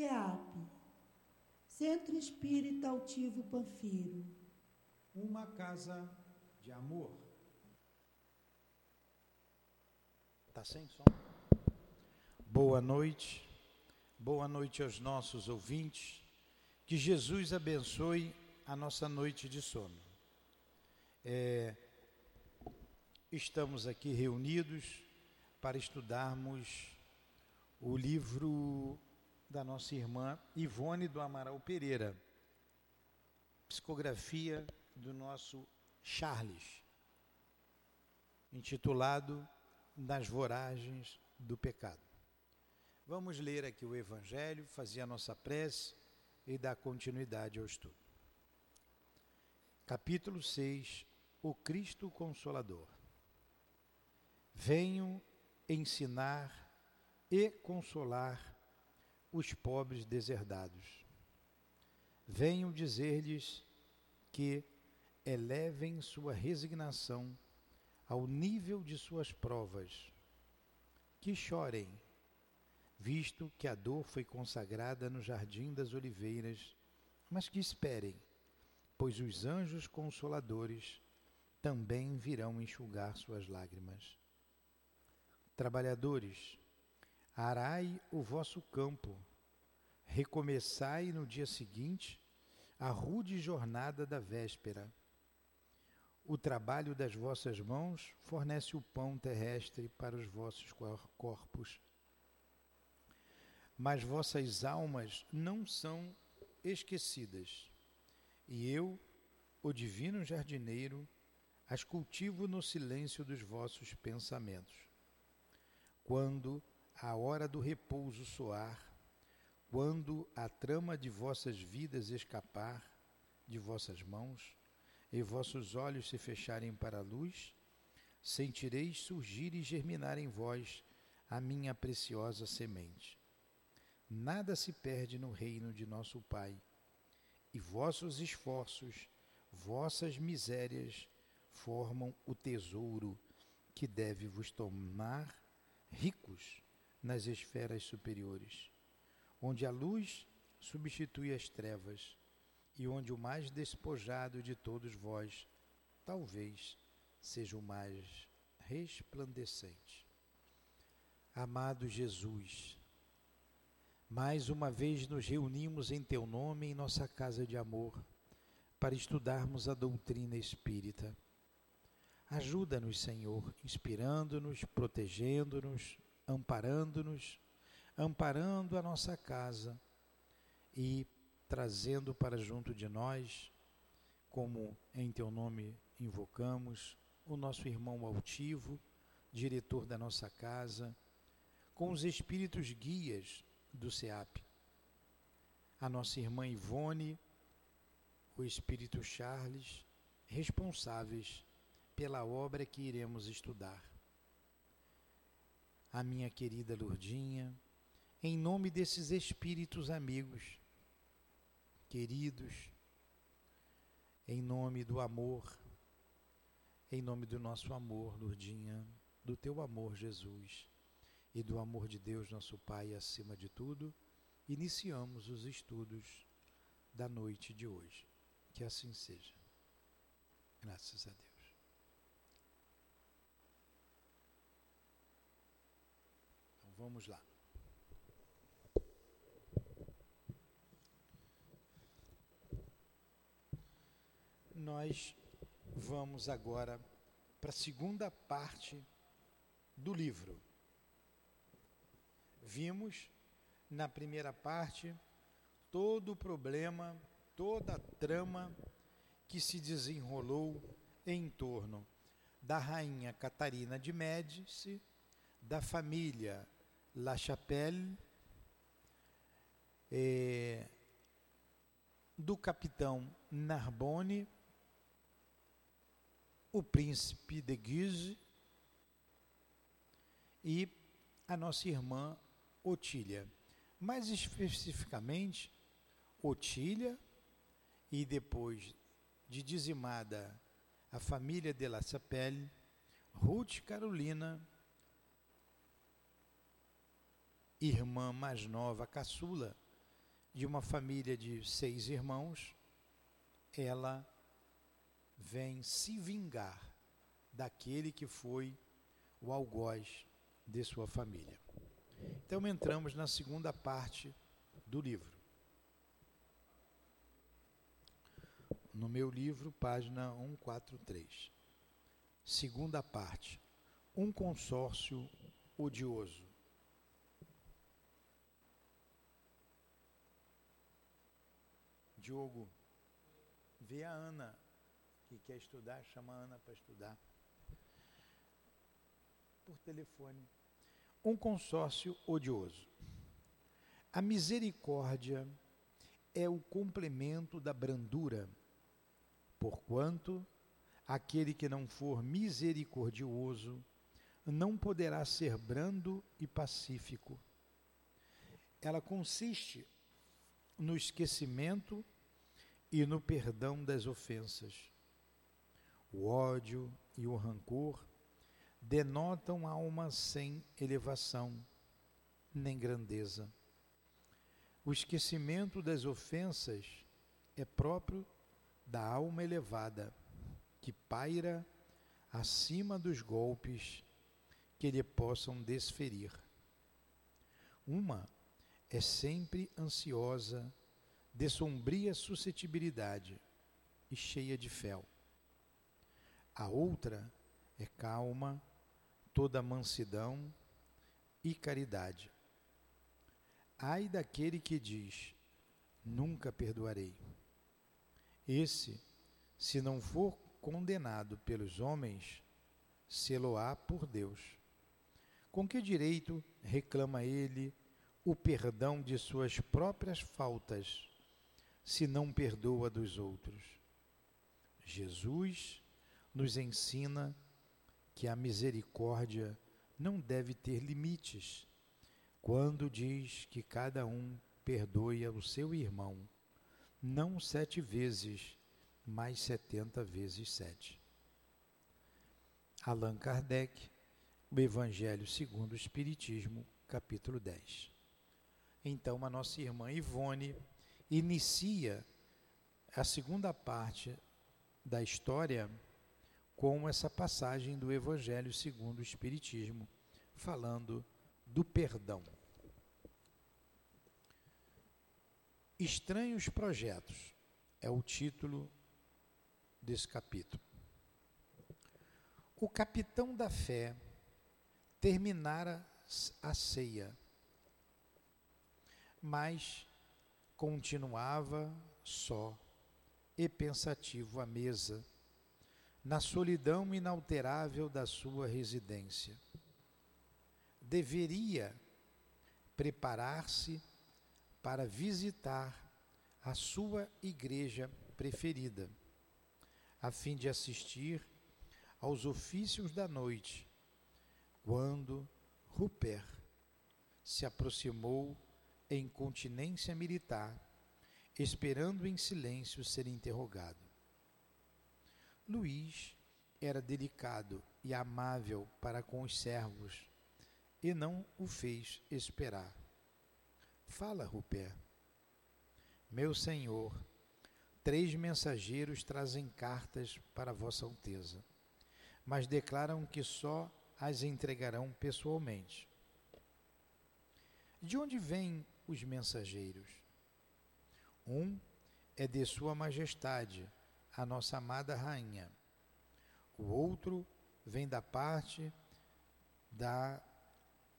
CEAP, Centro Espírita Altivo Panfiro. Uma casa de amor. Tá sem som? Boa noite. Boa noite aos nossos ouvintes. Que Jesus abençoe a nossa noite de sono. É, estamos aqui reunidos para estudarmos o livro da nossa irmã Ivone do Amaral Pereira, psicografia do nosso Charles, intitulado Nas Voragens do Pecado. Vamos ler aqui o Evangelho, fazer a nossa prece e dar continuidade ao estudo. Capítulo 6 O Cristo Consolador. Venho ensinar e consolar os pobres deserdados. Venho dizer-lhes que elevem sua resignação ao nível de suas provas, que chorem, visto que a dor foi consagrada no jardim das oliveiras, mas que esperem, pois os anjos consoladores também virão enxugar suas lágrimas. Trabalhadores, Arai o vosso campo, recomeçai no dia seguinte a rude jornada da véspera. O trabalho das vossas mãos fornece o pão terrestre para os vossos corpos. Mas vossas almas não são esquecidas, e eu, o divino jardineiro, as cultivo no silêncio dos vossos pensamentos. Quando a hora do repouso soar, quando a trama de vossas vidas escapar de vossas mãos e vossos olhos se fecharem para a luz, sentireis surgir e germinar em vós a minha preciosa semente. Nada se perde no reino de nosso Pai, e vossos esforços, vossas misérias formam o tesouro que deve vos tornar ricos nas esferas superiores, onde a luz substitui as trevas e onde o mais despojado de todos vós talvez seja o mais resplandecente. Amado Jesus, mais uma vez nos reunimos em Teu nome em nossa casa de amor para estudarmos a doutrina espírita. Ajuda-nos, Senhor, inspirando-nos, protegendo-nos, amparando-nos, amparando a nossa casa e trazendo para junto de nós, como em teu nome invocamos, o nosso irmão altivo, diretor da nossa casa, com os espíritos guias do SEAP, a nossa irmã Ivone, o espírito Charles, responsáveis pela obra que iremos estudar a minha querida Lourdinha, em nome desses espíritos amigos, queridos, em nome do amor, em nome do nosso amor, Lourdinha, do teu amor, Jesus, e do amor de Deus, nosso Pai, acima de tudo, iniciamos os estudos da noite de hoje. Que assim seja. Graças a Deus. Vamos lá. Nós vamos agora para a segunda parte do livro. Vimos na primeira parte todo o problema, toda a trama que se desenrolou em torno da rainha Catarina de Médici, da família La Chapelle, é, do capitão Narbonne, o príncipe de Guise e a nossa irmã Otília. Mais especificamente, Otília e depois de dizimada a família de La Chapelle, Ruth Carolina irmã mais nova, caçula, de uma família de seis irmãos, ela vem se vingar daquele que foi o algoz de sua família. Então entramos na segunda parte do livro. No meu livro, página 143. Segunda parte. Um consórcio odioso. Diogo, vê a Ana que quer estudar, chama a Ana para estudar. Por telefone. Um consórcio odioso. A misericórdia é o complemento da brandura, porquanto aquele que não for misericordioso não poderá ser brando e pacífico. Ela consiste no esquecimento e no perdão das ofensas. O ódio e o rancor denotam alma sem elevação nem grandeza. O esquecimento das ofensas é próprio da alma elevada, que paira acima dos golpes que lhe possam desferir. Uma é sempre ansiosa, de sombria suscetibilidade e cheia de fel. A outra é calma, toda mansidão e caridade. Ai daquele que diz: Nunca perdoarei. Esse, se não for condenado pelos homens, sê-lo-á por Deus. Com que direito reclama ele o perdão de suas próprias faltas, se não perdoa dos outros? Jesus nos ensina que a misericórdia não deve ter limites quando diz que cada um perdoe o seu irmão, não sete vezes, mas setenta vezes sete. Allan Kardec, o Evangelho segundo o Espiritismo, capítulo 10. Então, a nossa irmã Ivone inicia a segunda parte da história com essa passagem do Evangelho segundo o Espiritismo, falando do perdão. Estranhos Projetos é o título desse capítulo. O capitão da fé terminara a ceia, mas continuava só e pensativo à mesa na solidão inalterável da sua residência. Deveria preparar-se para visitar a sua igreja preferida, a fim de assistir aos ofícios da noite, quando Rupert se aproximou em continência militar, esperando em silêncio ser interrogado. Luís era delicado e amável para com os servos e não o fez esperar. Fala, Rupert. Meu senhor, três mensageiros trazem cartas para Vossa Alteza, mas declaram que só as entregarão pessoalmente. De onde vêm os mensageiros? Um é de Sua Majestade, a nossa amada rainha. O outro vem da parte da,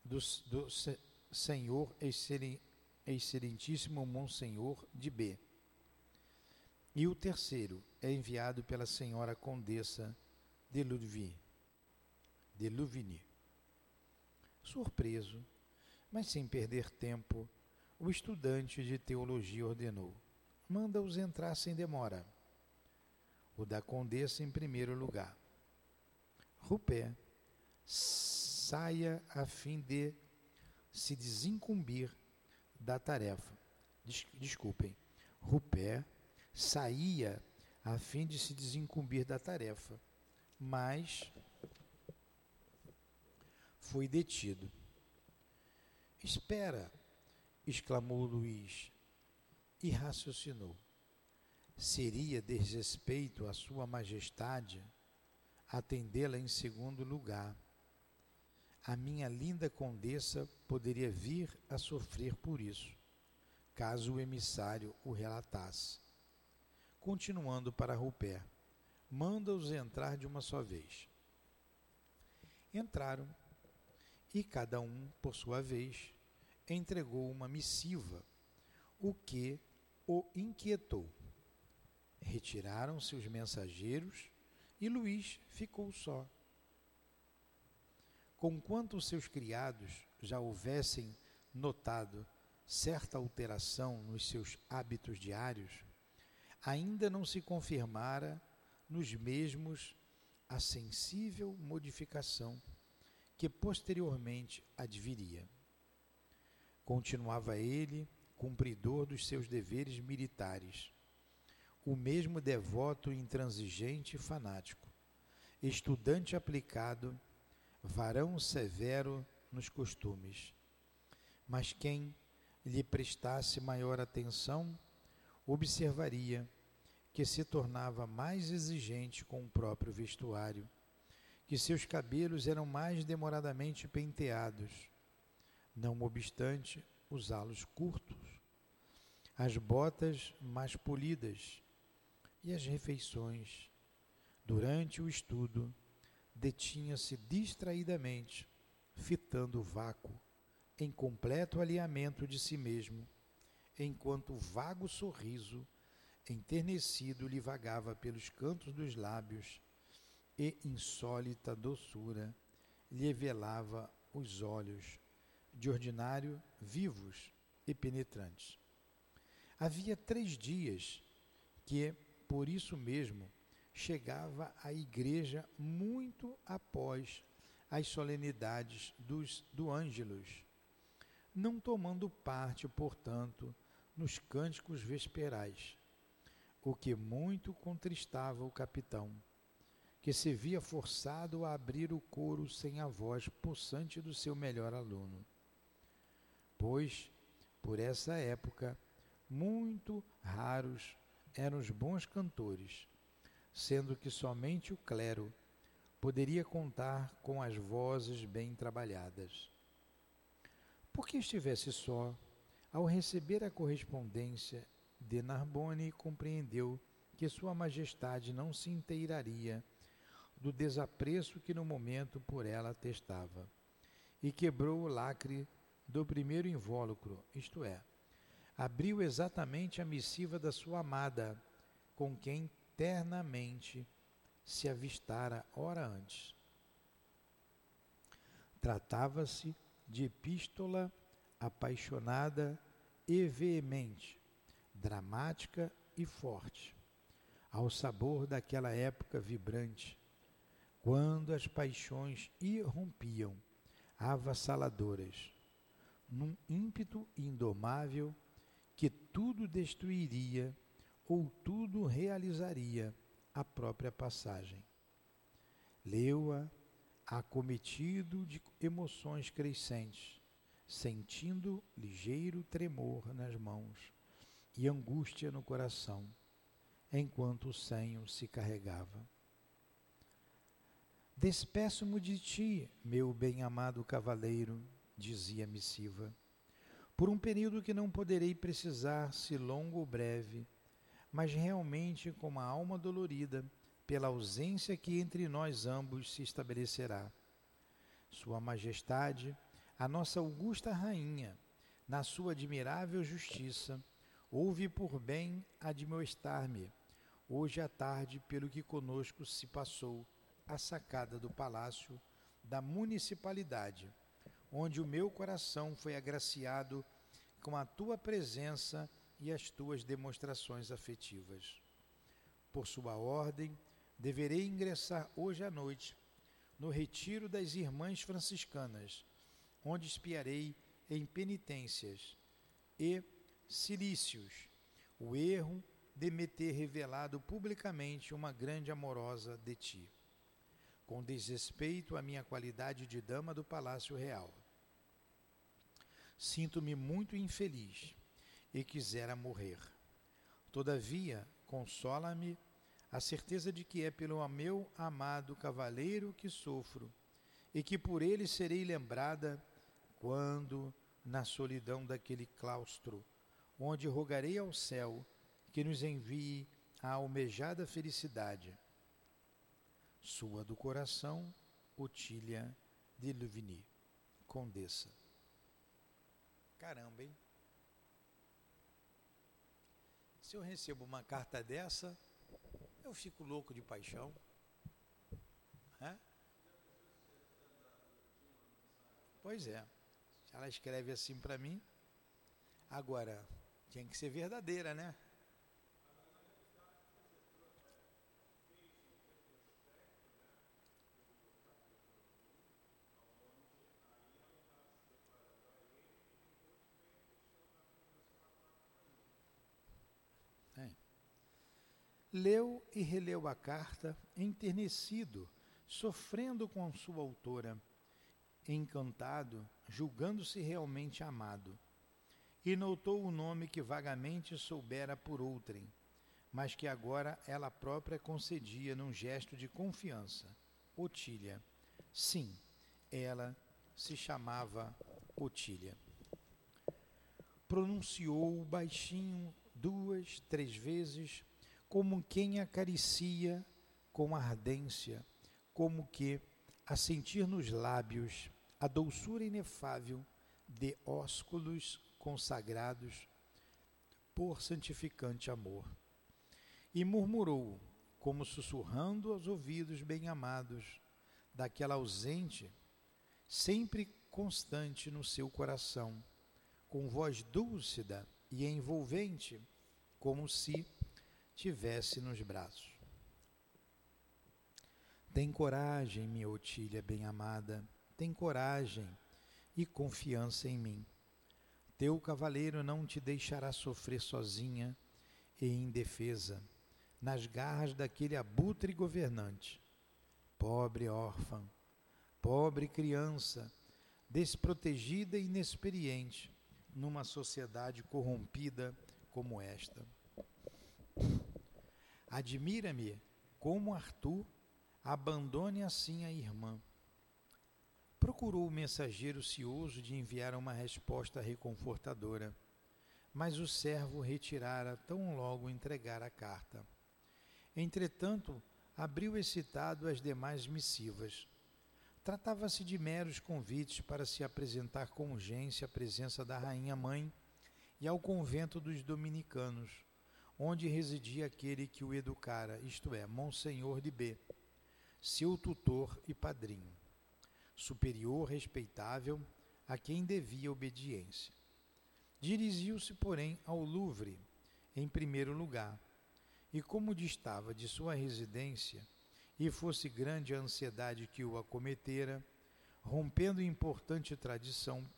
do, do Senhor Excelentíssimo Monsenhor de B. E o terceiro é enviado pela senhora Condessa de Louvigny. De Louvigny. Surpreso, mas sem perder tempo, o estudante de teologia ordenou: manda-os entrar sem demora o da condessa em primeiro lugar. Rupé saia a fim de se desincumbir da tarefa. Des, desculpem. Rupé saía a fim de se desincumbir da tarefa, mas foi detido. Espera, exclamou Luiz. e raciocinou. Seria desrespeito à Sua Majestade atendê-la em segundo lugar. A minha linda condessa poderia vir a sofrer por isso, caso o emissário o relatasse. Continuando para Rupert, manda-os entrar de uma só vez. Entraram e cada um, por sua vez, entregou uma missiva, o que o inquietou. Retiraram-se os mensageiros e Luís ficou só. Conquanto seus criados já houvessem notado certa alteração nos seus hábitos diários, ainda não se confirmara nos mesmos a sensível modificação que posteriormente adviria. Continuava ele, cumpridor dos seus deveres militares, o mesmo devoto intransigente e fanático, estudante aplicado, varão severo nos costumes. Mas quem lhe prestasse maior atenção, observaria que se tornava mais exigente com o próprio vestuário que seus cabelos eram mais demoradamente penteados, não obstante usá-los curtos, as botas mais polidas e as refeições. Durante o estudo, detinha-se distraidamente, fitando o vácuo, em completo alinhamento de si mesmo, enquanto o vago sorriso enternecido lhe vagava pelos cantos dos lábios e insólita doçura lhe velava os olhos, de ordinário vivos e penetrantes. Havia três dias que, por isso mesmo, chegava à igreja muito após as solenidades dos, do Ângelus, não tomando parte, portanto, nos cânticos vesperais, o que muito contristava o capitão que se via forçado a abrir o coro sem a voz possante do seu melhor aluno. Pois, por essa época, muito raros eram os bons cantores, sendo que somente o clero poderia contar com as vozes bem trabalhadas. Porque estivesse só, ao receber a correspondência de Narbonne, compreendeu que Sua Majestade não se inteiraria do desapreço que no momento por ela testava, e quebrou o lacre do primeiro invólucro, isto é, abriu exatamente a missiva da sua amada, com quem ternamente se avistara hora antes. Tratava-se de epístola apaixonada e veemente, dramática e forte, ao sabor daquela época vibrante, quando as paixões irrompiam, avassaladoras, num ímpeto indomável que tudo destruiria ou tudo realizaria a própria passagem. Leu-a acometido de emoções crescentes, sentindo ligeiro tremor nas mãos e angústia no coração, enquanto o senho se carregava. Despeço-me de ti, meu bem-amado cavaleiro, dizia a missiva, por um período que não poderei precisar, se longo ou breve, mas realmente com uma alma dolorida pela ausência que entre nós ambos se estabelecerá. Sua Majestade, a nossa augusta rainha, na sua admirável justiça, houve por bem admoestar-me, hoje à tarde, pelo que conosco se passou a sacada do palácio da municipalidade, onde o meu coração foi agraciado com a tua presença e as tuas demonstrações afetivas. Por sua ordem, deverei ingressar hoje à noite no retiro das irmãs franciscanas, onde espiarei em penitências e cilícios o erro de me ter revelado publicamente uma grande amorosa de ti com desrespeito à minha qualidade de dama do Palácio Real. Sinto-me muito infeliz e quisera morrer. Todavia, consola-me a certeza de que é pelo meu amado cavaleiro que sofro e que por ele serei lembrada quando, na solidão daquele claustro, onde rogarei ao céu que nos envie a almejada felicidade. Sua do coração, Otília de Louvigny, Condessa. Caramba, hein? Se eu recebo uma carta dessa, eu fico louco de paixão. Pois é. Ela escreve assim para mim. Agora, tinha que ser verdadeira, né? Leu e releu a carta, enternecido, sofrendo com sua autora, encantado, julgando-se realmente amado. E notou o nome que vagamente soubera por outrem, mas que agora ela própria concedia num gesto de confiança. Otília. Sim, ela se chamava Otília. Pronunciou baixinho duas, três vezes como quem acaricia com ardência, como que a sentir nos lábios a doçura inefável de ósculos consagrados por santificante amor. E murmurou, como sussurrando aos ouvidos bem-amados daquela ausente, sempre constante no seu coração, com voz dúlcida e envolvente, como se tivesse nos braços. Tem coragem, minha Otília bem-amada, tem coragem e confiança em mim. Teu cavaleiro não te deixará sofrer sozinha e indefesa, nas garras daquele abutre governante. Pobre órfã, pobre criança, desprotegida e inexperiente, numa sociedade corrompida como esta. Admira-me como Arthur abandone assim a irmã. Procurou o mensageiro cioso de enviar uma resposta reconfortadora, mas o servo retirara tão logo entregar a carta. Entretanto, abriu excitado as demais missivas. Tratava-se de meros convites para se apresentar com urgência à presença da rainha mãe e ao convento dos dominicanos onde residia aquele que o educara, isto é, Monsenhor de B, seu tutor e padrinho, superior respeitável a quem devia obediência. Dirigiu-se, porém, ao Louvre, em primeiro lugar, e como distava de sua residência, e fosse grande a ansiedade que o acometera, rompendo importante tradição,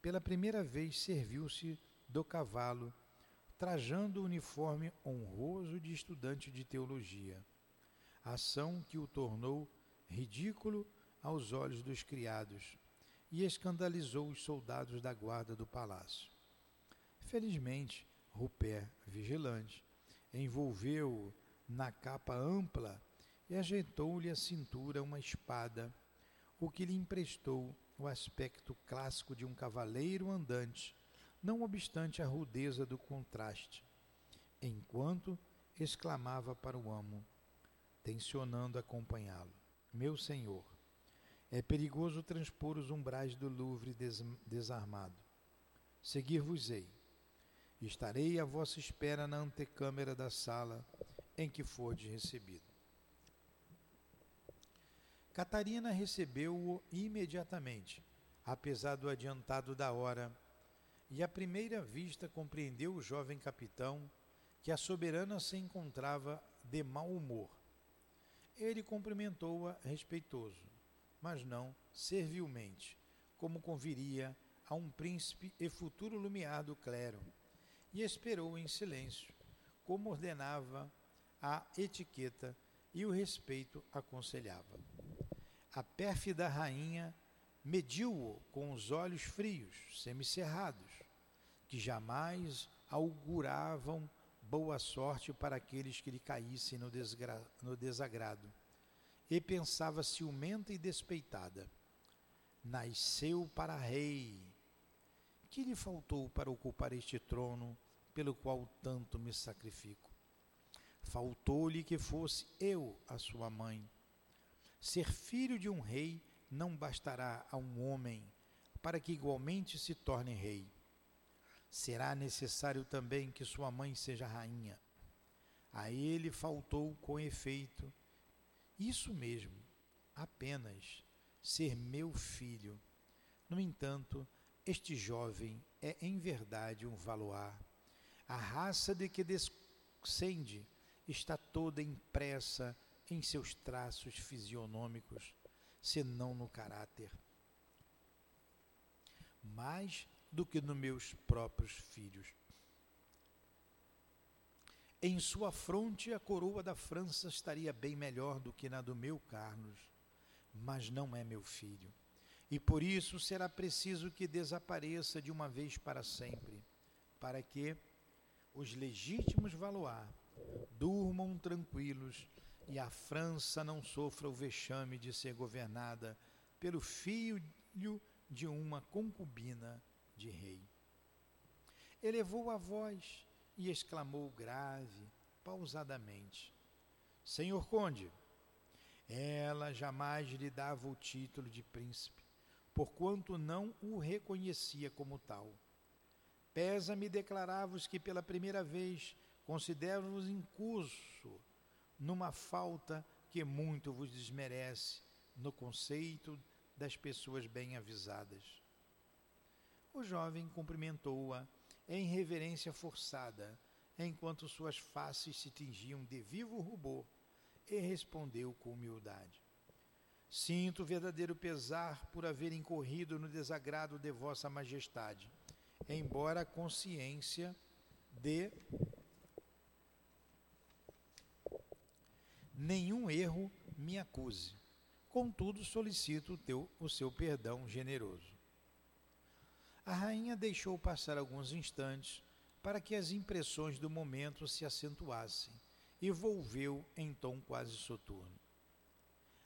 pela primeira vez serviu-se do cavalo trajando o uniforme honroso de estudante de teologia, ação que o tornou ridículo aos olhos dos criados e escandalizou os soldados da guarda do palácio. Felizmente, Rupert, vigilante, envolveu-o na capa ampla e ajeitou-lhe à cintura uma espada, o que lhe emprestou o aspecto clássico de um cavaleiro andante não obstante a rudeza do contraste, enquanto exclamava para o amo, tensionando acompanhá-lo: Meu senhor, é perigoso transpor os umbrais do Louvre des desarmado. Seguir-vos-ei. Estarei à vossa espera na antecâmara da sala em que fordes recebido. Catarina recebeu-o imediatamente, apesar do adiantado da hora e à primeira vista compreendeu o jovem capitão que a soberana se encontrava de mau humor. Ele cumprimentou-a respeitoso, mas não servilmente, como conviria a um príncipe e futuro lumiar do clero, e esperou em silêncio, como ordenava a etiqueta e o respeito aconselhava. A pérfida rainha mediu-o com os olhos frios, semicerrados, que jamais auguravam boa sorte para aqueles que lhe caíssem no, no desagrado. E pensava ciumenta e despeitada: Nasceu para rei. Que lhe faltou para ocupar este trono pelo qual tanto me sacrifico? Faltou-lhe que fosse eu a sua mãe. Ser filho de um rei não bastará a um homem para que igualmente se torne rei. Será necessário também que sua mãe seja rainha. A ele faltou com efeito isso mesmo, apenas ser meu filho. No entanto, este jovem é em verdade um valoar. A raça de que descende está toda impressa em seus traços fisionômicos, senão no caráter. Mais do que nos meus próprios filhos. Em sua fronte a coroa da França estaria bem melhor do que na do meu Carlos, mas não é meu filho. E por isso será preciso que desapareça de uma vez para sempre, para que os legítimos Valois durmam tranquilos e a França não sofra o vexame de ser governada pelo filho de uma concubina de rei. Elevou a voz e exclamou grave, pausadamente: Senhor Conde, ela jamais lhe dava o título de príncipe, porquanto não o reconhecia como tal. Pesa-me declarar-vos que pela primeira vez considero-vos incurso numa falta que muito vos desmerece no conceito das pessoas bem avisadas. O jovem cumprimentou-a em reverência forçada, enquanto suas faces se tingiam de vivo rubor, e respondeu com humildade: Sinto verdadeiro pesar por haver incorrido no desagrado de Vossa Majestade, embora a consciência de nenhum erro me acuse. Contudo, solicito o, teu, o seu perdão generoso. A rainha deixou passar alguns instantes para que as impressões do momento se acentuassem e volveu em tom quase soturno.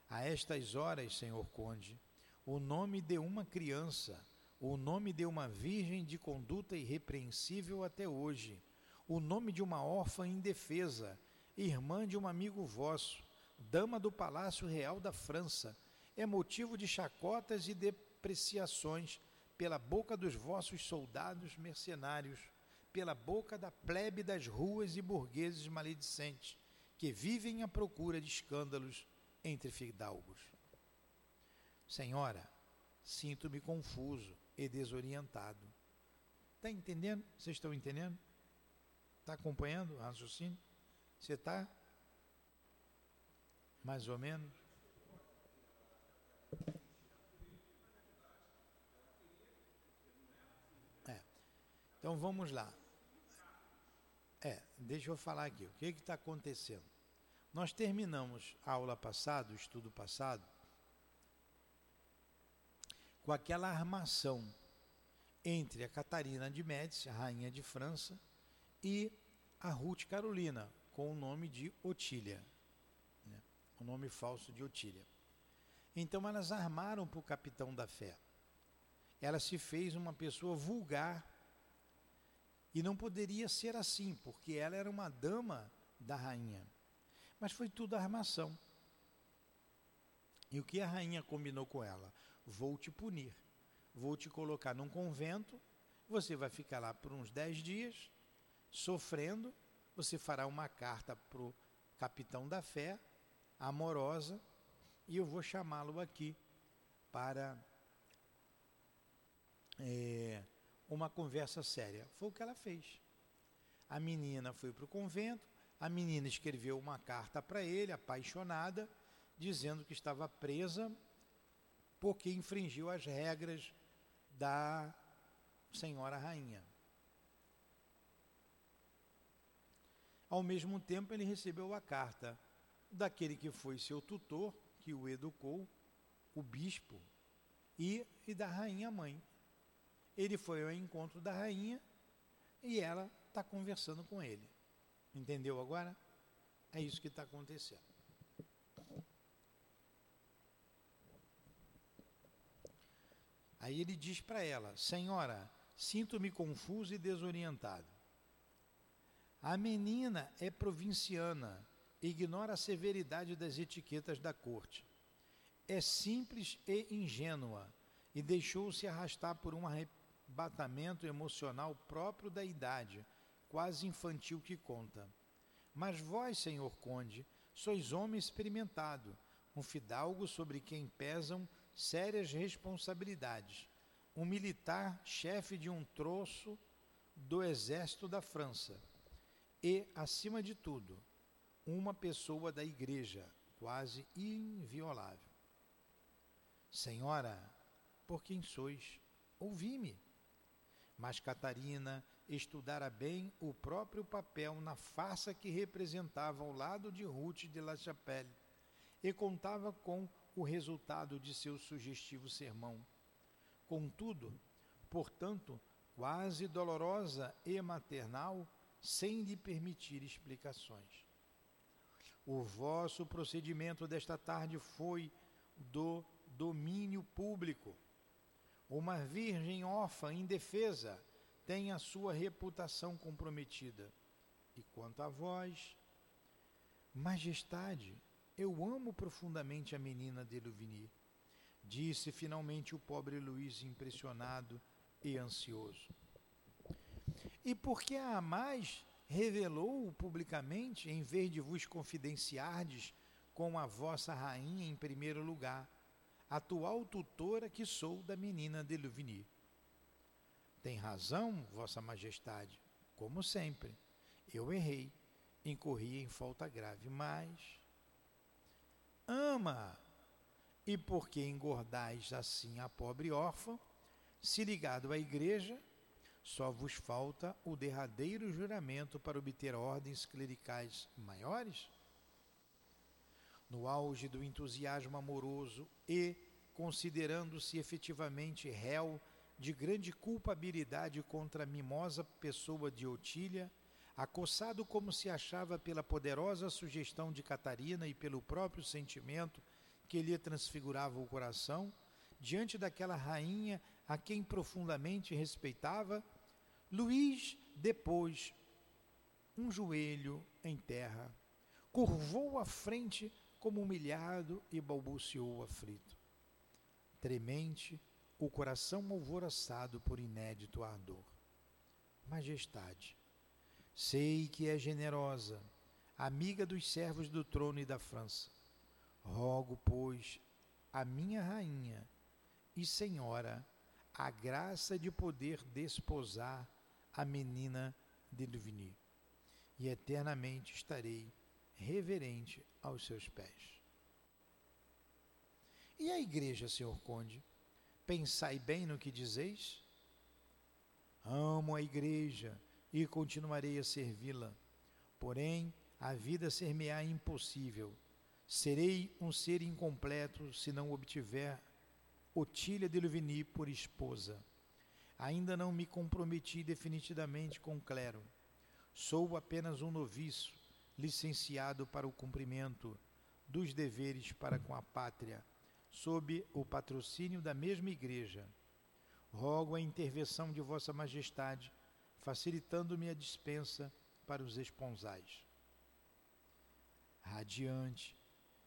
A estas horas, senhor conde, o nome de uma criança, o nome de uma virgem de conduta irrepreensível até hoje, o nome de uma órfã indefesa, irmã de um amigo vosso, dama do Palácio Real da França, é motivo de chacotas e depreciações pela boca dos vossos soldados mercenários, pela boca da plebe das ruas e burgueses maledicentes, que vivem à procura de escândalos entre fidalgos. Senhora, sinto-me confuso e desorientado. Está entendendo? Vocês estão entendendo? Está acompanhando o raciocínio? Você está? Mais ou menos? Então vamos lá. É, deixa eu falar aqui. O que está acontecendo? Nós terminamos a aula passada, o estudo passado, com aquela armação entre a Catarina de Médici, rainha de França, e a Ruth Carolina, com o nome de Otília, né? o nome falso de Otília. Então elas armaram para o capitão da fé. Ela se fez uma pessoa vulgar e não poderia ser assim, porque ela era uma dama da rainha. Mas foi tudo armação. E o que a rainha combinou com ela? Vou te punir. Vou te colocar num convento. Você vai ficar lá por uns dez dias, sofrendo. Você fará uma carta para o capitão da fé, amorosa, e eu vou chamá-lo aqui para é, uma conversa séria. Foi o que ela fez. A menina foi para o convento, a menina escreveu uma carta para ele, apaixonada, dizendo que estava presa porque infringiu as regras da senhora rainha. Ao mesmo tempo, ele recebeu a carta daquele que foi seu tutor, que o educou, o bispo, e, e da rainha mãe. Ele foi ao encontro da rainha e ela está conversando com ele. Entendeu agora? É isso que está acontecendo. Aí ele diz para ela: Senhora, sinto-me confuso e desorientado. A menina é provinciana, ignora a severidade das etiquetas da corte. É simples e ingênua e deixou-se arrastar por um arrebatamento emocional próprio da idade, quase infantil que conta. Mas vós, senhor conde, sois homem experimentado, um fidalgo sobre quem pesam sérias responsabilidades, um militar chefe de um troço do exército da França e, acima de tudo, uma pessoa da igreja, quase inviolável. Senhora, por quem sois? Ouvi-me. Mas Catarina estudara bem o próprio papel na farsa que representava ao lado de Ruth de La Chapelle e contava com o resultado de seu sugestivo sermão. Contudo, portanto, quase dolorosa e maternal, sem lhe permitir explicações. O vosso procedimento desta tarde foi do domínio público uma virgem órfã, indefesa, tem a sua reputação comprometida. E quanto a vós, Majestade, eu amo profundamente a menina de Louvigny, disse finalmente o pobre Luís, impressionado e ansioso. E porque a amais, revelou-o publicamente, em vez de vos confidenciardes com a vossa rainha em primeiro lugar atual tutora que sou da menina de Louvigny. Tem razão, Vossa Majestade, como sempre. Eu errei, incorri em falta grave, mas. Ama! E por que engordais assim a pobre órfã, se ligado à igreja, só vos falta o derradeiro juramento para obter ordens clericais maiores? No auge do entusiasmo amoroso e, considerando-se efetivamente réu de grande culpabilidade contra a mimosa pessoa de Otília, acossado como se achava pela poderosa sugestão de Catarina e pelo próprio sentimento que lhe transfigurava o coração, diante daquela rainha a quem profundamente respeitava, Luís depois um joelho em terra, curvou a frente como humilhado e balbuciou aflito. Tremente, o coração alvoroçado por inédito ardor. Majestade, sei que é generosa, amiga dos servos do trono e da França. Rogo, pois, a minha rainha e senhora a graça de poder desposar a menina de Louvigny, e eternamente estarei reverente aos seus pés. E a igreja, senhor conde? Pensai bem no que dizeis? Amo a igreja e continuarei a servi-la. Porém, a vida ser-me-á impossível. Serei um ser incompleto se não obtiver Otília de Louvigny por esposa. Ainda não me comprometi definitivamente com o clero. Sou apenas um noviço licenciado para o cumprimento dos deveres para com a pátria, sob o patrocínio da mesma Igreja. Rogo a intervenção de Vossa Majestade, facilitando-me a dispensa para os esponsais. Radiante,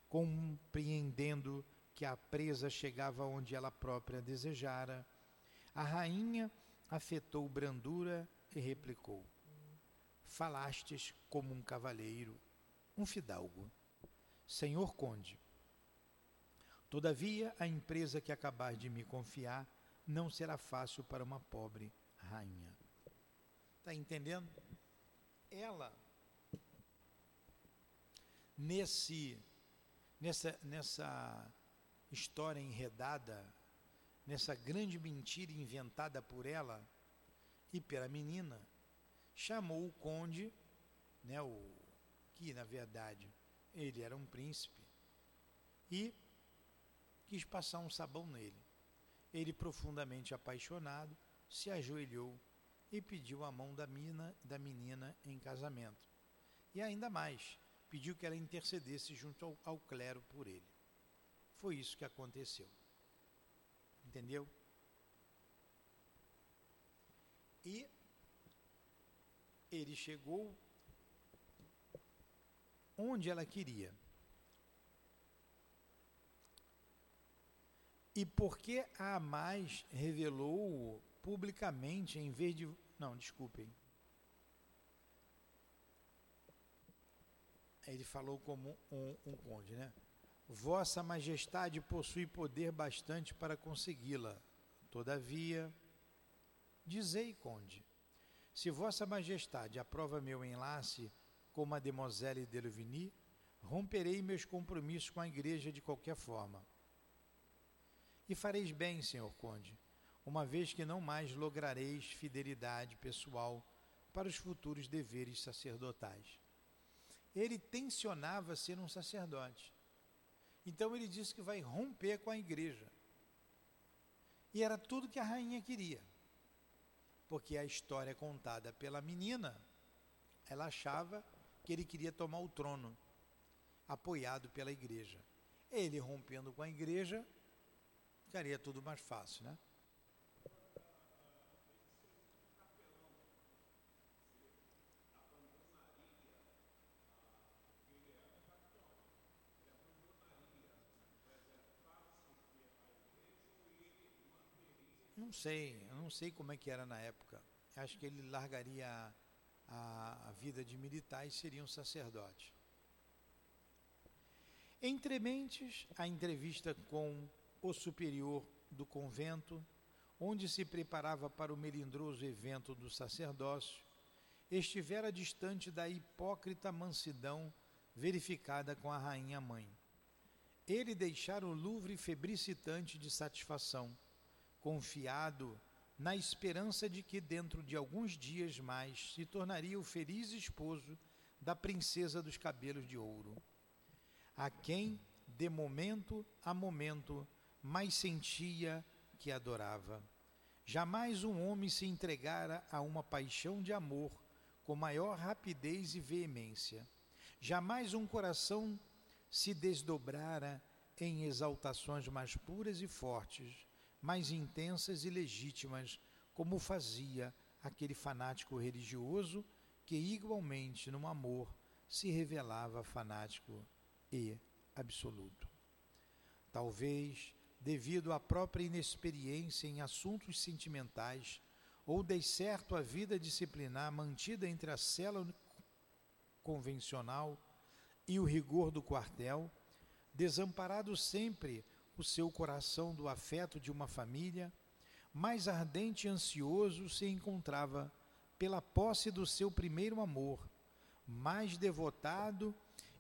compreendendo que a presa chegava onde ela própria desejara, a rainha afetou brandura e replicou: falastes como um cavalheiro, um fidalgo. Senhor Conde, todavia a empresa que acabais de me confiar não será fácil para uma pobre rainha. Está entendendo? Ela, nesse, nessa, nessa história enredada, nessa grande mentira inventada por ela e pela menina, chamou o conde, né, o, que na verdade ele era um príncipe, e quis passar um sabão nele. Ele, profundamente apaixonado, se ajoelhou e pediu a mão da, mina, da menina em casamento. E ainda mais, pediu que ela intercedesse junto ao, ao clero por ele. Foi isso que aconteceu. Entendeu? E ele chegou onde ela queria. E porque a mais revelou publicamente em vez de. Não, desculpem. Ele falou como um, um conde, né? Vossa Majestade possui poder bastante para consegui-la. Todavia, dizei, conde, se Vossa Majestade aprova meu enlace com Mademoiselle de romperei meus compromissos com a Igreja de qualquer forma. E fareis bem, senhor conde, uma vez que não mais lograreis fidelidade pessoal para os futuros deveres sacerdotais. Ele tensionava ser um sacerdote então ele disse que vai romper com a igreja. E era tudo que a rainha queria. Porque a história contada pela menina, ela achava que ele queria tomar o trono, apoiado pela igreja. Ele rompendo com a igreja, ficaria tudo mais fácil, né? Não sei, eu não sei como é que era na época. Acho que ele largaria a, a, vida de militar e seria um sacerdote. Entre mentes, a entrevista com o superior do convento, onde se preparava para o melindroso evento do sacerdócio, estivera distante da hipócrita mansidão verificada com a rainha mãe. Ele deixara o Louvre febricitante de satisfação confiado na esperança de que dentro de alguns dias mais se tornaria o feliz esposo da princesa dos cabelos de ouro, a quem, de momento a momento, mais sentia que adorava. Jamais um homem se entregara a uma paixão de amor com maior rapidez e veemência. Jamais um coração se desdobrara em exaltações mais puras e fortes mais intensas e legítimas, como fazia aquele fanático religioso que, igualmente, no amor, se revelava fanático e absoluto. Talvez, devido à própria inexperiência em assuntos sentimentais, ou de certo a vida disciplinar mantida entre a cela convencional e o rigor do quartel, desamparado sempre o seu coração do afeto de uma família, mais ardente e ansioso se encontrava pela posse do seu primeiro amor, mais devotado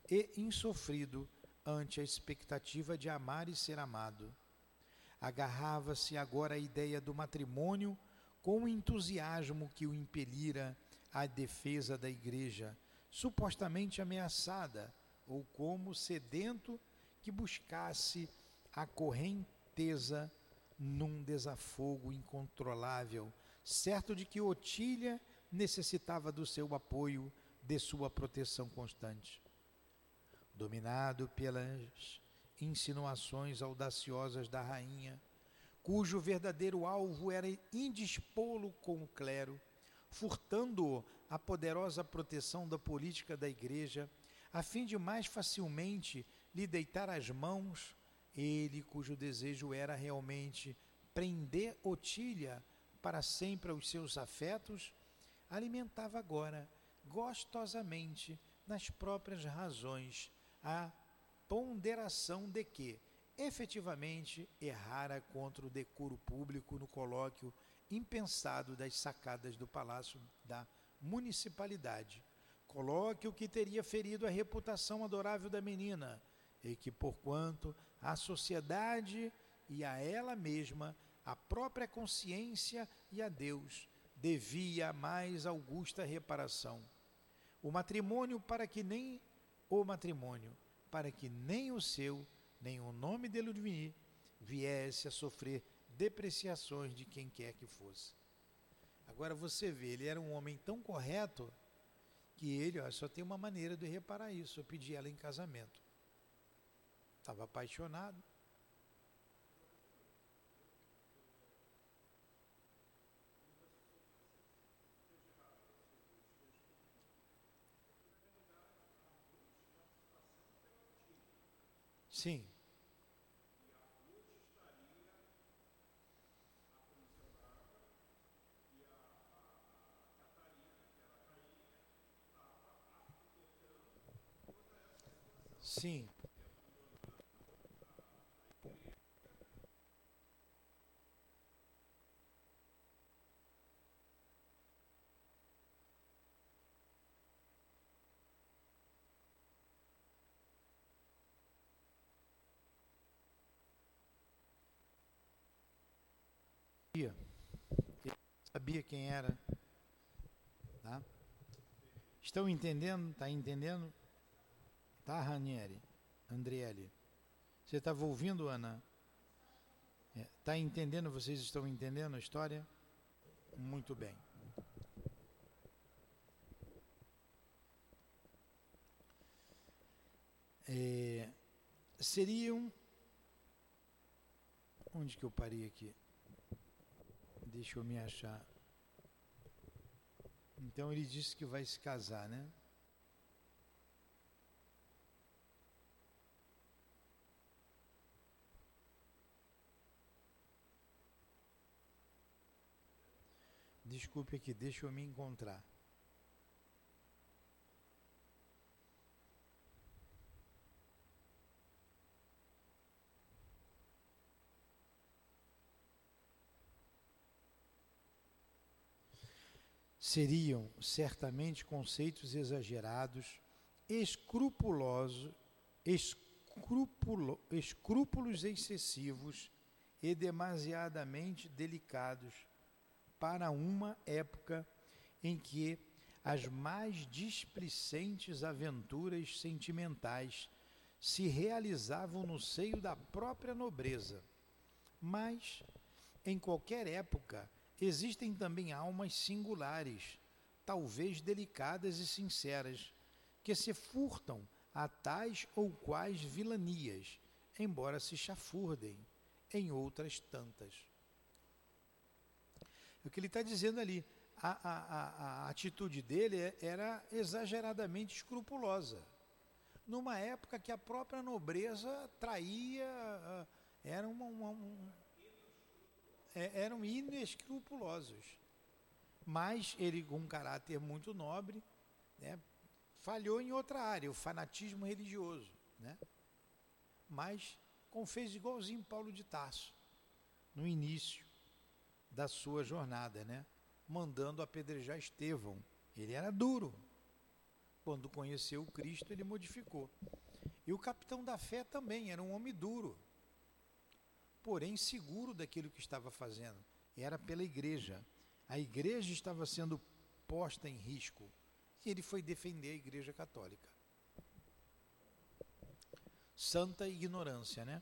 e insofrido ante a expectativa de amar e ser amado. Agarrava-se agora à ideia do matrimônio com o entusiasmo que o impelira à defesa da igreja, supostamente ameaçada, ou como sedento que buscasse a correnteza num desafogo incontrolável, certo de que Otília necessitava do seu apoio, de sua proteção constante. Dominado pelas insinuações audaciosas da rainha, cujo verdadeiro alvo era indispô-lo com o clero, furtando-o a poderosa proteção da política da igreja, a fim de mais facilmente lhe deitar as mãos ele cujo desejo era realmente prender Otília para sempre aos seus afetos, alimentava agora, gostosamente, nas próprias razões, a ponderação de que, efetivamente, errara contra o decoro público no colóquio impensado das sacadas do palácio da municipalidade. Colóquio que teria ferido a reputação adorável da menina, e que, porquanto à sociedade e a ela mesma, a própria consciência e a Deus, devia a mais augusta reparação. O matrimônio para que nem o matrimônio, para que nem o seu, nem o nome de Ludmilla viesse a sofrer depreciações de quem quer que fosse. Agora você vê, ele era um homem tão correto que ele, ó, só tem uma maneira de reparar isso, eu pedi ela em casamento. Estava apaixonado. Sim. Sim. Ele sabia quem era. Tá? Estão entendendo? Está entendendo? Tá, Ranieri? Andriele? Você estava ouvindo, Ana? Está é, tá entendendo? Vocês estão entendendo a história? Muito bem. É, seriam. Onde que eu parei aqui? Deixa eu me achar. Então ele disse que vai se casar, né? Desculpe aqui, deixa eu me encontrar. Seriam certamente conceitos exagerados, escrupulosos, escrupulo, escrúpulos excessivos e demasiadamente delicados para uma época em que as mais displicentes aventuras sentimentais se realizavam no seio da própria nobreza. Mas, em qualquer época, existem também almas singulares, talvez delicadas e sinceras, que se furtam a tais ou quais vilanias, embora se chafurdem em outras tantas. O que ele está dizendo ali, a, a, a, a, atitude dele é, era exageradamente escrupulosa. Numa época que a própria nobreza traía, era uma, uma, um, é, eram inescrupulosos. Mas ele, com um caráter muito nobre, né, falhou em outra área, o fanatismo religioso. Né? Mas fez igualzinho Paulo de Tarso, no início da sua jornada, né? Mandando apedrejar Estevão. Ele era duro. Quando conheceu Cristo, ele modificou. E o capitão da fé também era um homem duro, porém seguro daquilo que estava fazendo. Era pela igreja. A igreja estava sendo posta em risco. E ele foi defender a igreja católica. Santa ignorância, né?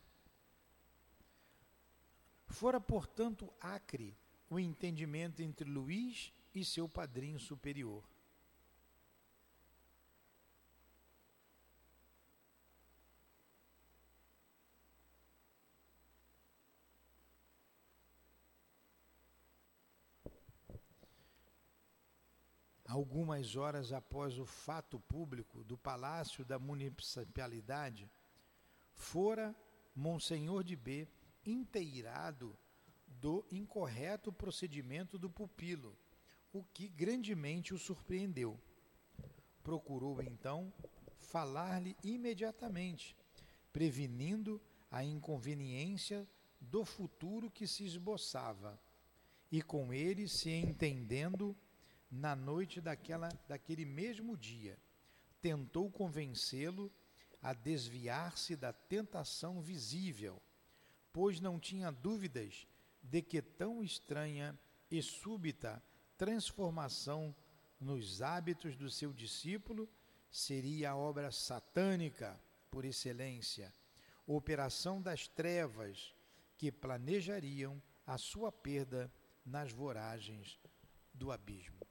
Fora, portanto, acre o entendimento entre Luís e seu padrinho superior. Algumas horas após o fato público do palácio da municipalidade, fora Monsenhor de B inteirado do incorreto procedimento do pupilo, o que grandemente o surpreendeu. Procurou então falar-lhe imediatamente, prevenindo a inconveniência do futuro que se esboçava, e com ele se entendendo na noite daquela, daquele mesmo dia, tentou convencê-lo a desviar-se da tentação visível pois não tinha dúvidas de que tão estranha e súbita transformação nos hábitos do seu discípulo seria a obra satânica por excelência, operação das trevas que planejariam a sua perda nas voragens do abismo.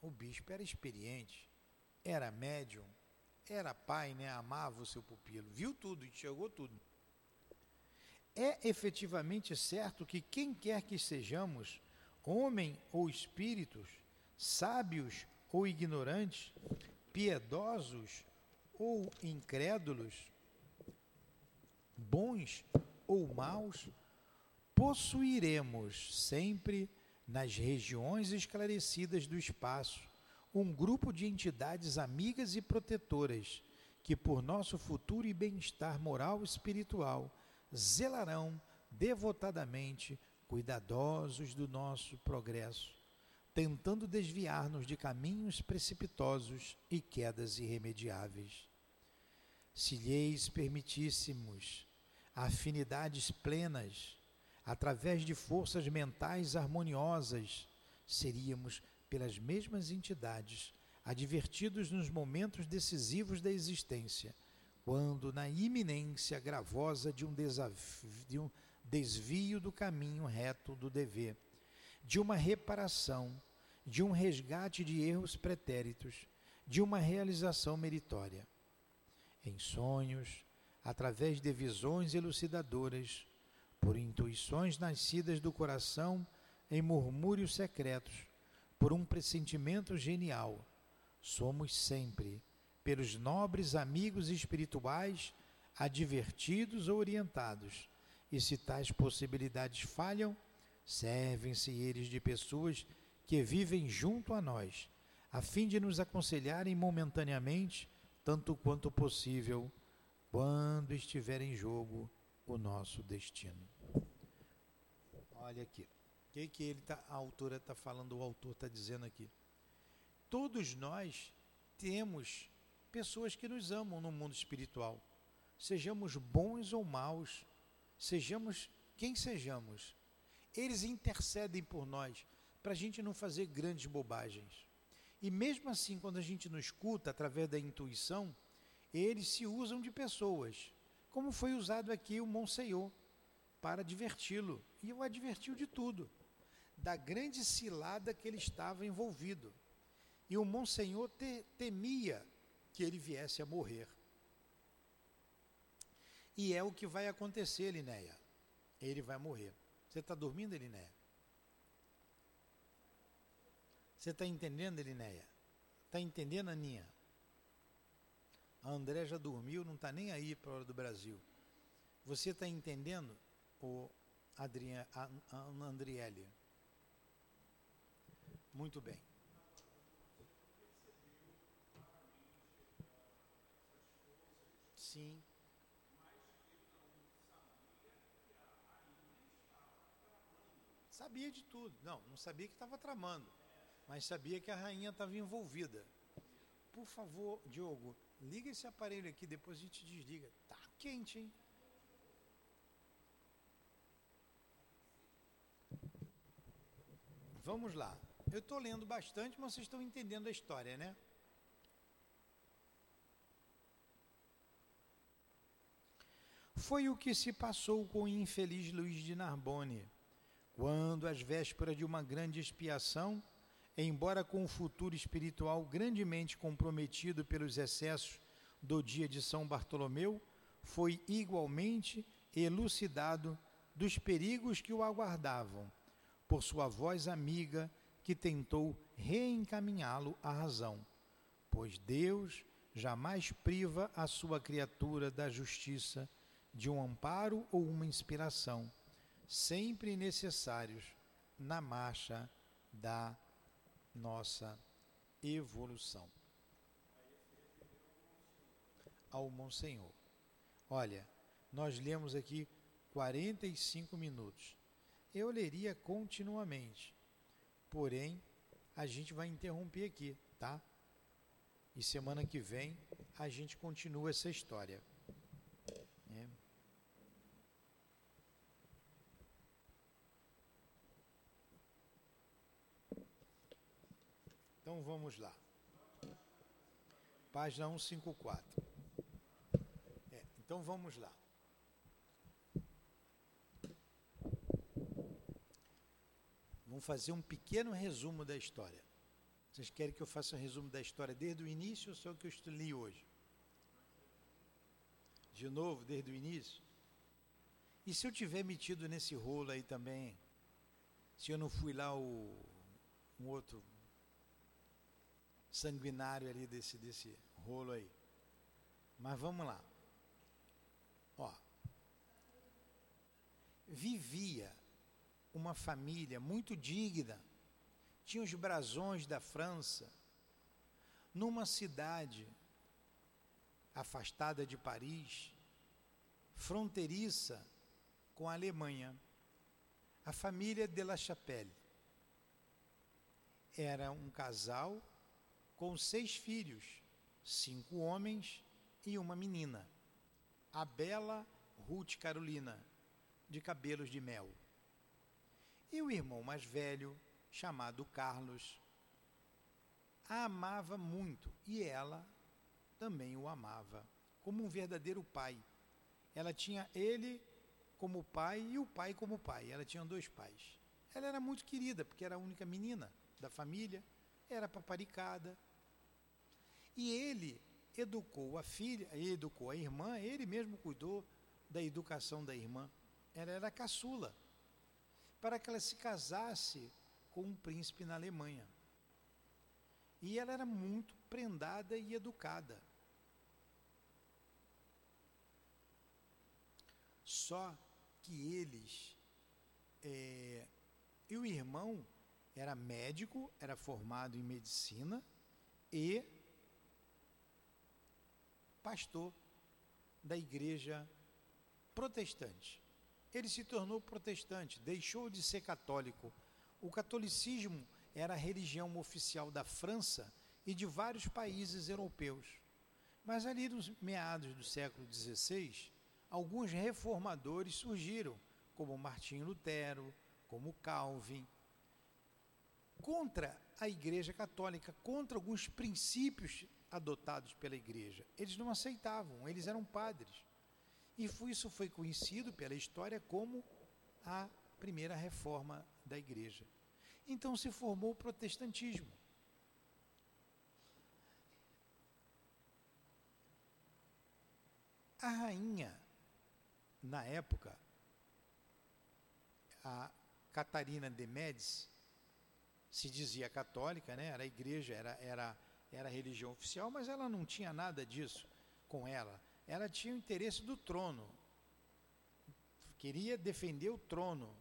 O bispo era experiente, era médium, era pai, né? amava o seu pupilo, viu tudo, enxergou tudo. É efetivamente certo que quem quer que sejamos, homem ou espíritos, sábios ou ignorantes, piedosos ou incrédulos, bons ou maus, possuiremos sempre nas regiões esclarecidas do espaço um grupo de entidades amigas e protetoras que, por nosso futuro e bem-estar moral e espiritual, zelarão devotadamente, cuidadosos do nosso progresso, tentando desviar-nos de caminhos precipitosos e quedas irremediáveis. Se lhes permitíssemos afinidades plenas, através de forças mentais harmoniosas, seríamos, pelas mesmas entidades, advertidos nos momentos decisivos da existência, quando, na iminência gravosa de um, de um desvio do caminho reto do dever, de uma reparação, de um resgate de erros pretéritos, de uma realização meritória. Em sonhos, através de visões elucidadoras, por intuições nascidas do coração em murmúrios secretos, por um pressentimento genial, somos sempre, pelos nobres amigos espirituais, advertidos ou orientados. E se tais possibilidades falham, servem-se eles de pessoas que vivem junto a nós, a fim de nos aconselharem momentaneamente, tanto quanto possível, quando estiver em jogo o nosso destino. Olha aqui. O que, que ele tá, a autora está falando, o autor está dizendo aqui? Todos nós temos pessoas que nos amam no mundo espiritual. Sejamos bons ou maus, sejamos quem sejamos. Eles intercedem por nós para a gente não fazer grandes bobagens. E mesmo assim, quando a gente não escuta através da intuição, eles se usam de pessoas, como foi usado aqui o Monsenhor, para diverti-lo. E o advertiu de tudo, da grande cilada que ele estava envolvido. E o Monsenhor te, temia que ele viesse a morrer. E é o que vai acontecer, Linéia. Ele vai morrer. Você está dormindo, Linéia? Você está entendendo, Linéia? Está entendendo, Aninha? A André já dormiu, não está nem aí para a hora do Brasil. Você está entendendo, o Adriane, a, a Andriele? Muito bem. Sim. Sabia de tudo. Não, não sabia que estava tramando, mas sabia que a rainha estava envolvida. Por favor, Diogo, liga esse aparelho aqui, depois a gente desliga. Tá quente, hein? Vamos lá. Eu estou lendo bastante, mas vocês estão entendendo a história, né? Foi o que se passou com o infeliz Luiz de Narbonne, quando, às vésperas de uma grande expiação, embora com o futuro espiritual grandemente comprometido pelos excessos do dia de São Bartolomeu, foi igualmente elucidado dos perigos que o aguardavam, por sua voz amiga que tentou reencaminhá-lo à razão, pois Deus jamais priva a sua criatura da justiça, de um amparo ou uma inspiração, sempre necessários na marcha da nossa evolução. Ao Monsenhor. Olha, nós lemos aqui 45 minutos. Eu leria continuamente, porém, a gente vai interromper aqui, tá? E semana que vem a gente continua essa história. É. Então vamos lá. Página 154. É, então vamos lá. Vamos fazer um pequeno resumo da história. Vocês querem que eu faça um resumo da história desde o início ou só o que eu li hoje? De novo, desde o início? E se eu tiver metido nesse rolo aí também? Se eu não fui lá o um outro sanguinário ali desse, desse rolo aí. Mas vamos lá. Ó. Vivia uma família muito digna, tinha os brasões da França, numa cidade afastada de Paris, fronteiriça com a Alemanha, a família de La Chapelle. Era um casal com seis filhos, cinco homens e uma menina, a bela Ruth Carolina, de cabelos de mel. E o irmão mais velho, chamado Carlos, a amava muito e ela também o amava, como um verdadeiro pai. Ela tinha ele como pai e o pai como pai. Ela tinha dois pais. Ela era muito querida, porque era a única menina da família, era paparicada. E ele educou a filha, educou a irmã, ele mesmo cuidou da educação da irmã. Ela era caçula, para que ela se casasse com um príncipe na Alemanha. E ela era muito prendada e educada. Só que eles, é, e o irmão era médico, era formado em medicina e pastor da igreja protestante. Ele se tornou protestante, deixou de ser católico. O catolicismo era a religião oficial da França e de vários países europeus. Mas ali nos meados do século XVI, alguns reformadores surgiram, como Martinho Lutero, como Calvin, contra a Igreja Católica, contra alguns princípios adotados pela Igreja. Eles não aceitavam, eles eram padres. E isso foi conhecido pela história como a primeira reforma da Igreja. Então se formou o protestantismo. A rainha, na época, a Catarina de Médici, se dizia católica, né? era a igreja, era, era, era a religião oficial, mas ela não tinha nada disso com ela. Ela tinha o interesse do trono, queria defender o trono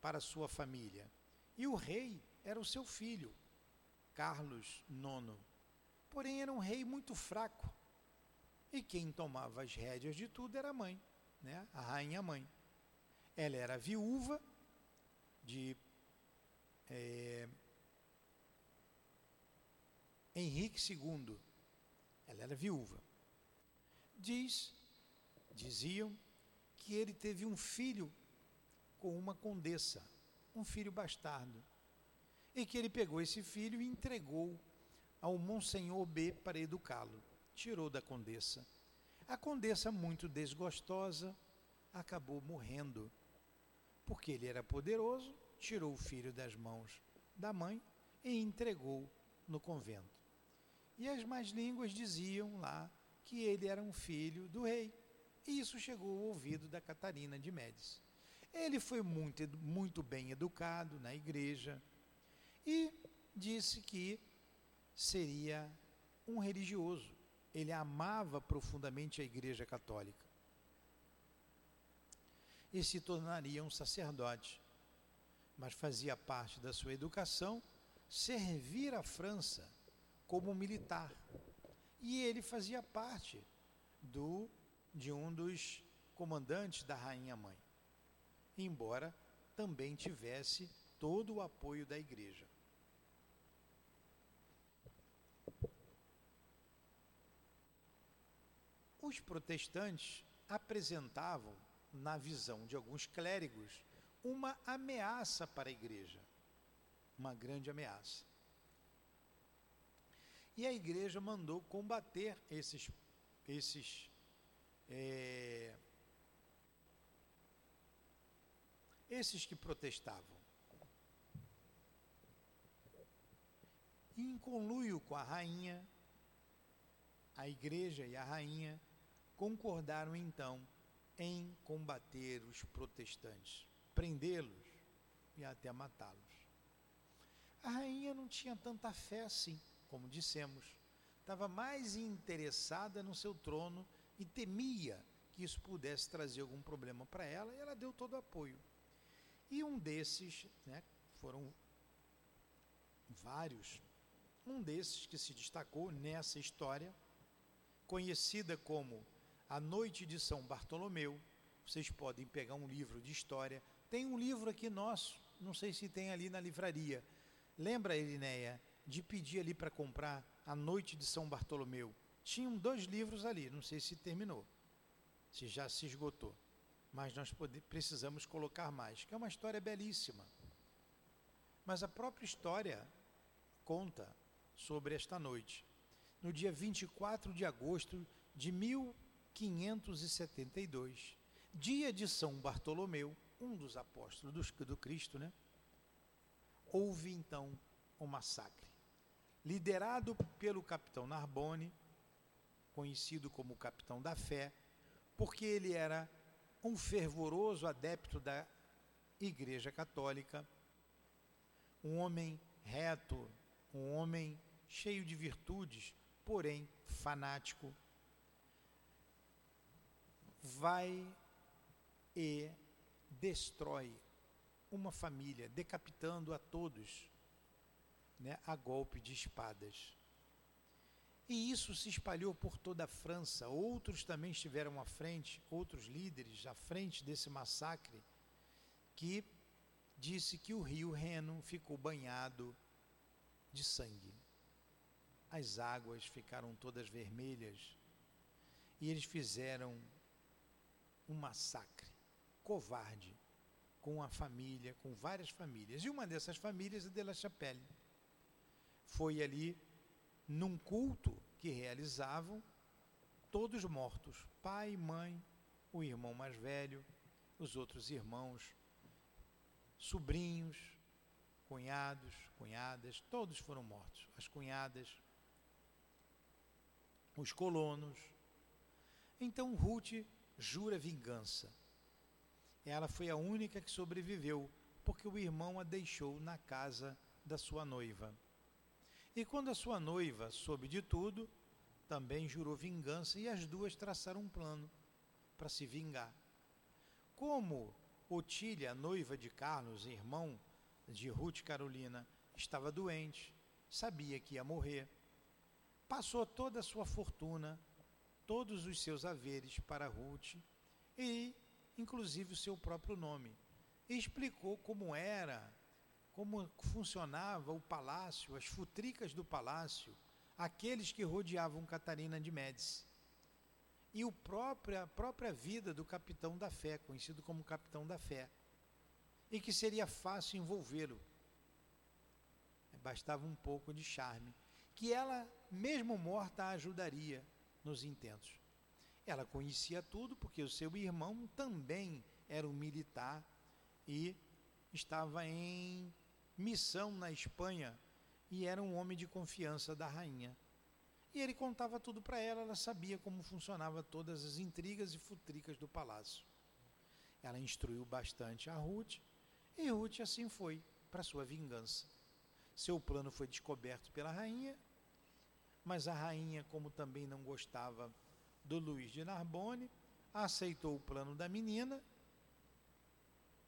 para sua família. E o rei era o seu filho, Carlos IX. Porém, era um rei muito fraco. E quem tomava as rédeas de tudo era a mãe, né? a rainha mãe. Ela era viúva de é, Henrique II. Ela era viúva. Diz, diziam que ele teve um filho com uma condessa, um filho bastardo, e que ele pegou esse filho e entregou ao Monsenhor B para educá-lo. Tirou da condessa. A condessa, muito desgostosa, acabou morrendo, porque ele era poderoso tirou o filho das mãos da mãe e entregou no convento. E as más línguas diziam lá que ele era um filho do rei. E isso chegou ao ouvido da Catarina de Médici. Ele foi muito, muito bem educado na igreja e disse que seria um religioso. Ele amava profundamente a igreja católica. E se tornaria um sacerdote mas fazia parte da sua educação servir a França como militar. E ele fazia parte do de um dos comandantes da rainha mãe. Embora também tivesse todo o apoio da igreja. Os protestantes apresentavam, na visão de alguns clérigos, uma ameaça para a igreja. Uma grande ameaça. E a igreja mandou combater esses, esses é, esses que protestavam. Em conluio com a rainha, a igreja e a rainha concordaram então em combater os protestantes, prendê-los e até matá-los. A rainha não tinha tanta fé assim, como dissemos. Estava mais interessada no seu trono e temia que isso pudesse trazer algum problema para ela, e ela deu todo o apoio. E um desses, né, foram vários, um desses que se destacou nessa história, conhecida como A Noite de São Bartolomeu. Vocês podem pegar um livro de história. Tem um livro aqui nosso, não sei se tem ali na livraria. Lembra, Elinéia, de pedir ali para comprar A Noite de São Bartolomeu? Tinham dois livros ali, não sei se terminou, se já se esgotou. Mas nós precisamos colocar mais, que é uma história belíssima. Mas a própria história conta sobre esta noite. No dia 24 de agosto de 1572, dia de São Bartolomeu, um dos apóstolos do, do Cristo, né? Houve então um massacre, liderado pelo capitão Narbonne, conhecido como capitão da fé, porque ele era um fervoroso adepto da Igreja Católica, um homem reto, um homem cheio de virtudes, porém fanático. Vai e destrói uma família, decapitando a todos né, a golpe de espadas. E isso se espalhou por toda a França. Outros também estiveram à frente, outros líderes à frente desse massacre, que disse que o rio Reno ficou banhado de sangue. As águas ficaram todas vermelhas e eles fizeram um massacre covarde com a família, com várias famílias. E uma dessas famílias é de La Chapelle. Foi ali num culto que realizavam, todos mortos, pai, mãe, o irmão mais velho, os outros irmãos, sobrinhos, cunhados, cunhadas, todos foram mortos. As cunhadas, os colonos. Então Ruth jura vingança. Ela foi a única que sobreviveu, porque o irmão a deixou na casa da sua noiva. E quando a sua noiva soube de tudo, também jurou vingança e as duas traçaram um plano para se vingar. Como Otília, noiva de Carlos, irmão de Ruth Carolina, estava doente, sabia que ia morrer, passou toda a sua fortuna, todos os seus haveres para Ruth e, inclusive, o seu próprio nome. E explicou como era como funcionava o palácio, as futricas do palácio, aqueles que rodeavam Catarina de Médici. E o próprio, a própria vida do capitão da fé, conhecido como capitão da fé. E que seria fácil envolvê-lo. Bastava um pouco de charme. Que ela, mesmo morta, ajudaria nos intentos. Ela conhecia tudo, porque o seu irmão também era um militar e estava em missão na Espanha e era um homem de confiança da rainha. E ele contava tudo para ela, ela sabia como funcionava todas as intrigas e futricas do palácio. Ela instruiu bastante a Ruth e Ruth assim foi para sua vingança. Seu plano foi descoberto pela rainha, mas a rainha, como também não gostava do Luiz de Narbonne, aceitou o plano da menina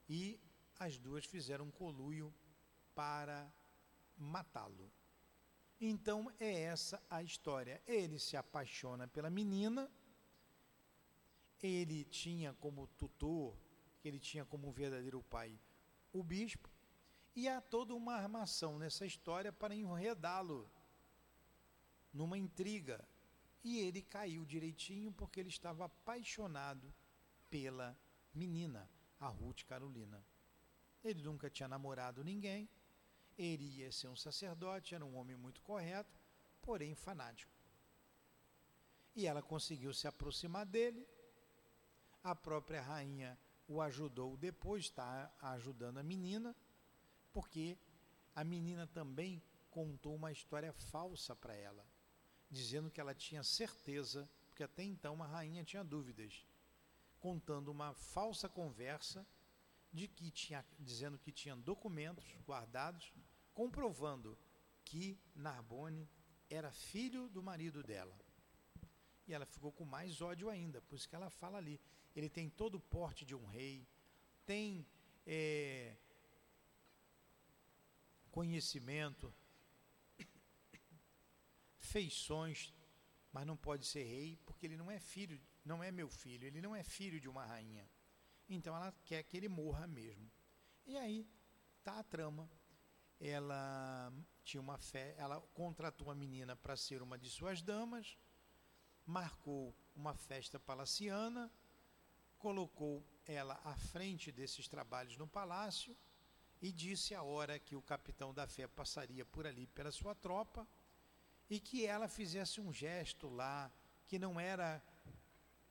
e as duas fizeram um coluio para matá-lo. Então é essa a história. Ele se apaixona pela menina, ele tinha como tutor, ele tinha como verdadeiro pai o bispo, e há toda uma armação nessa história para enredá-lo numa intriga. E ele caiu direitinho porque ele estava apaixonado pela menina, a Ruth Carolina. Ele nunca tinha namorado ninguém, ia ser um sacerdote, era um homem muito correto, porém fanático. E ela conseguiu se aproximar dele. A própria rainha o ajudou depois, está ajudando a menina, porque a menina também contou uma história falsa para ela, dizendo que ela tinha certeza, porque até então a rainha tinha dúvidas, contando uma falsa conversa de que tinha, dizendo que tinha documentos guardados comprovando que Narbonne era filho do marido dela. E ela ficou com mais ódio ainda, por isso que ela fala ali. Ele tem todo o porte de um rei, tem é, conhecimento, feições, mas não pode ser rei porque ele não é filho, não é meu filho, ele não é filho de uma rainha. Então ela quer que ele morra mesmo. E aí tá a trama. Ela tinha uma fé, ela contratou a menina para ser uma de suas damas, marcou uma festa palaciana, colocou ela à frente desses trabalhos no palácio e disse a hora que o capitão da fé passaria por ali pela sua tropa e que ela fizesse um gesto lá que não era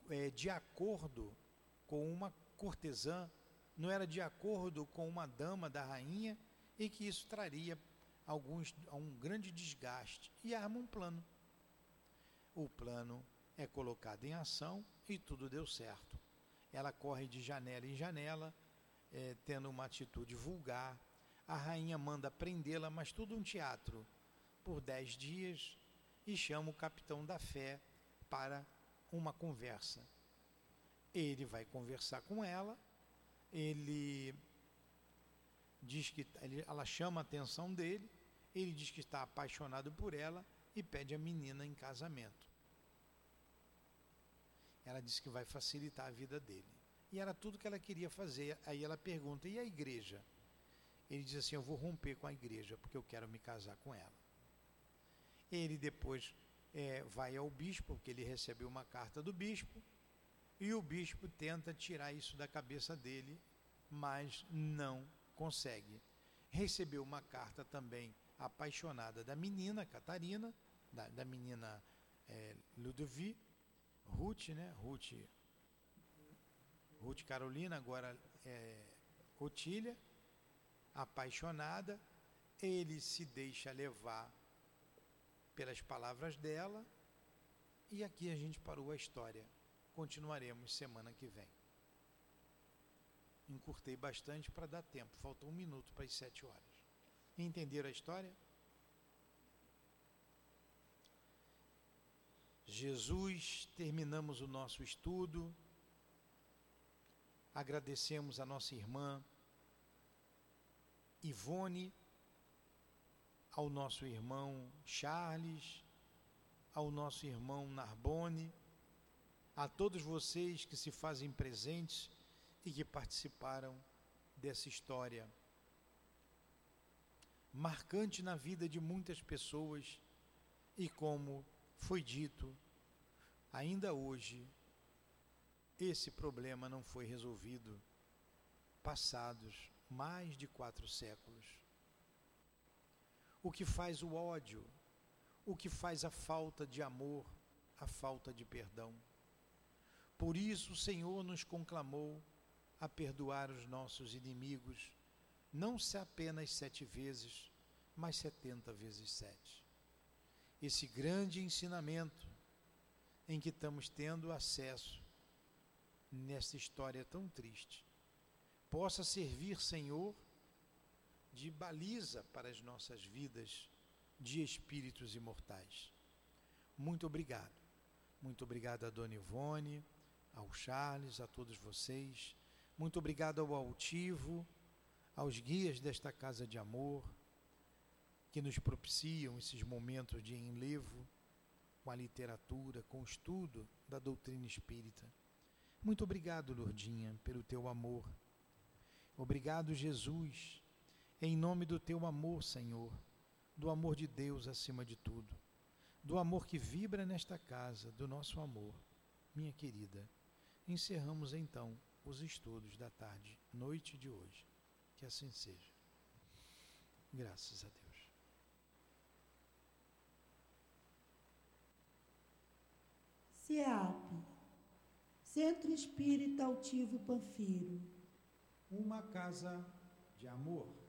é, de acordo com uma cortesã, não era de acordo com uma dama da rainha e que isso traria alguns, um grande desgaste e arma um plano. O plano é colocado em ação e tudo deu certo. Ela corre de janela em janela, é, tendo uma atitude vulgar. A rainha manda prendê-la, mas tudo um teatro, por dez dias, e chama o capitão da fé para uma conversa. Ele vai conversar com ela, ele diz que ela chama a atenção dele, ele diz que está apaixonado por ela e pede a menina em casamento. Ela diz que vai facilitar a vida dele. E era tudo que ela queria fazer. Aí ela pergunta: e a igreja? Ele diz assim: eu vou romper com a igreja porque eu quero me casar com ela. Ele depois é, vai ao bispo, porque ele recebeu uma carta do bispo, e o bispo tenta tirar isso da cabeça dele, mas não consegue. Recebeu uma carta também apaixonada da menina Catarina, da, da menina é, Ludovic, Ruth, né? Ruth, Ruth Carolina, agora é, Otília, apaixonada, ele se deixa levar pelas palavras dela, e aqui a gente parou a história. Continuaremos semana que vem. Encurtei bastante para dar tempo, faltou um minuto para as sete horas. Entenderam a história? Jesus, terminamos o nosso estudo. Agradecemos a nossa irmã Ivone, ao nosso irmão Charles, ao nosso irmão Narbone, a todos vocês que se fazem presentes e que participaram dessa história marcante na vida de muitas pessoas e como foi dito, ainda hoje esse problema não foi resolvido, passados mais de quatro séculos. O que faz o ódio, o que faz a falta de amor, a falta de perdão. Por isso o Senhor nos conclamou a perdoar os nossos inimigos não se apenas sete vezes, mas setenta vezes sete. Esse grande ensinamento em que estamos tendo acesso nessa história tão triste, possa servir, Senhor, de baliza para as nossas vidas de espíritos imortais. Muito obrigado. Muito obrigado a Dona Ivone, ao Charles, a todos vocês. Muito obrigado ao Altivo aos guias desta casa de amor, que nos propiciam esses momentos de enlevo com a literatura, com o estudo da doutrina espírita. Muito obrigado, Lourdinha, pelo teu amor. Obrigado, Jesus, em nome do teu amor, Senhor, do amor de Deus acima de tudo, do amor que vibra nesta casa, do nosso amor. Minha querida, encerramos então os estudos da tarde, noite de hoje. Que assim seja. Graças a Deus. CEAP, Centro Espírita Altivo Panfiro. Uma casa de amor.